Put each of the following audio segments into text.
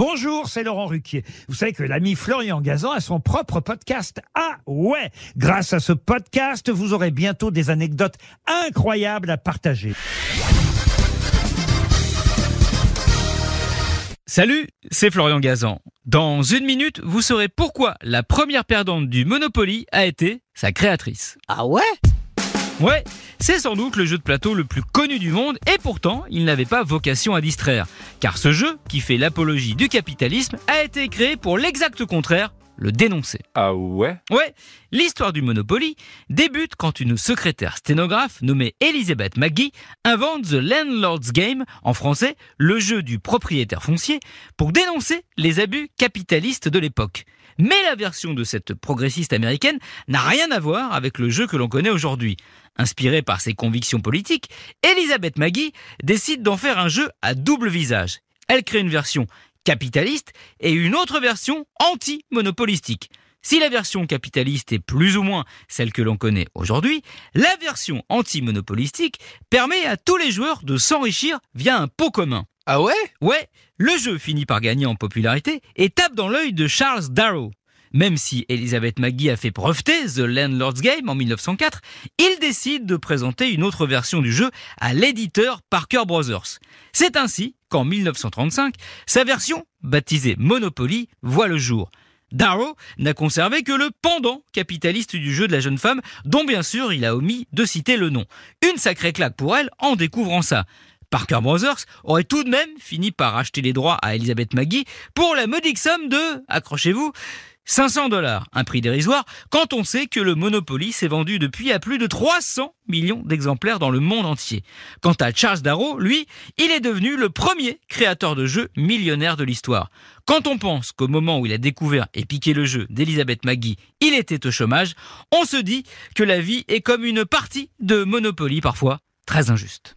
Bonjour, c'est Laurent Ruquier. Vous savez que l'ami Florian Gazan a son propre podcast. Ah ouais Grâce à ce podcast, vous aurez bientôt des anecdotes incroyables à partager. Salut, c'est Florian Gazan. Dans une minute, vous saurez pourquoi la première perdante du Monopoly a été sa créatrice. Ah ouais? Ouais, c'est sans doute le jeu de plateau le plus connu du monde et pourtant, il n'avait pas vocation à distraire. Car ce jeu, qui fait l'apologie du capitalisme, a été créé pour l'exact contraire, le dénoncer. Ah ouais? Ouais, l'histoire du Monopoly débute quand une secrétaire sténographe nommée Elizabeth McGee invente The Landlord's Game, en français, le jeu du propriétaire foncier, pour dénoncer les abus capitalistes de l'époque. Mais la version de cette progressiste américaine n'a rien à voir avec le jeu que l'on connaît aujourd'hui. Inspirée par ses convictions politiques, Elizabeth Maggie décide d'en faire un jeu à double visage. Elle crée une version capitaliste et une autre version anti-monopolistique. Si la version capitaliste est plus ou moins celle que l'on connaît aujourd'hui, la version anti-monopolistique permet à tous les joueurs de s'enrichir via un pot commun. Ah ouais? Ouais, le jeu finit par gagner en popularité et tape dans l'œil de Charles Darrow. Même si Elizabeth McGee a fait breveter The Landlord's Game en 1904, il décide de présenter une autre version du jeu à l'éditeur Parker Brothers. C'est ainsi qu'en 1935, sa version, baptisée Monopoly, voit le jour. Darrow n'a conservé que le pendant capitaliste du jeu de la jeune femme, dont bien sûr il a omis de citer le nom. Une sacrée claque pour elle en découvrant ça. Parker Brothers aurait tout de même fini par acheter les droits à Elizabeth Maggie pour la modique somme de, accrochez-vous, 500 dollars, un prix dérisoire, quand on sait que le Monopoly s'est vendu depuis à plus de 300 millions d'exemplaires dans le monde entier. Quant à Charles Darrow, lui, il est devenu le premier créateur de jeux millionnaire de l'histoire. Quand on pense qu'au moment où il a découvert et piqué le jeu d'Elizabeth Maggie, il était au chômage, on se dit que la vie est comme une partie de Monopoly parfois très injuste.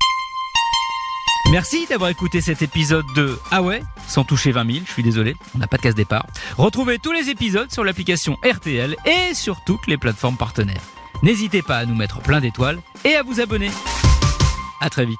Merci d'avoir écouté cet épisode de Ah ouais, sans toucher 20 000, je suis désolé, on n'a pas de casse départ. Retrouvez tous les épisodes sur l'application RTL et sur toutes les plateformes partenaires. N'hésitez pas à nous mettre plein d'étoiles et à vous abonner. À très vite.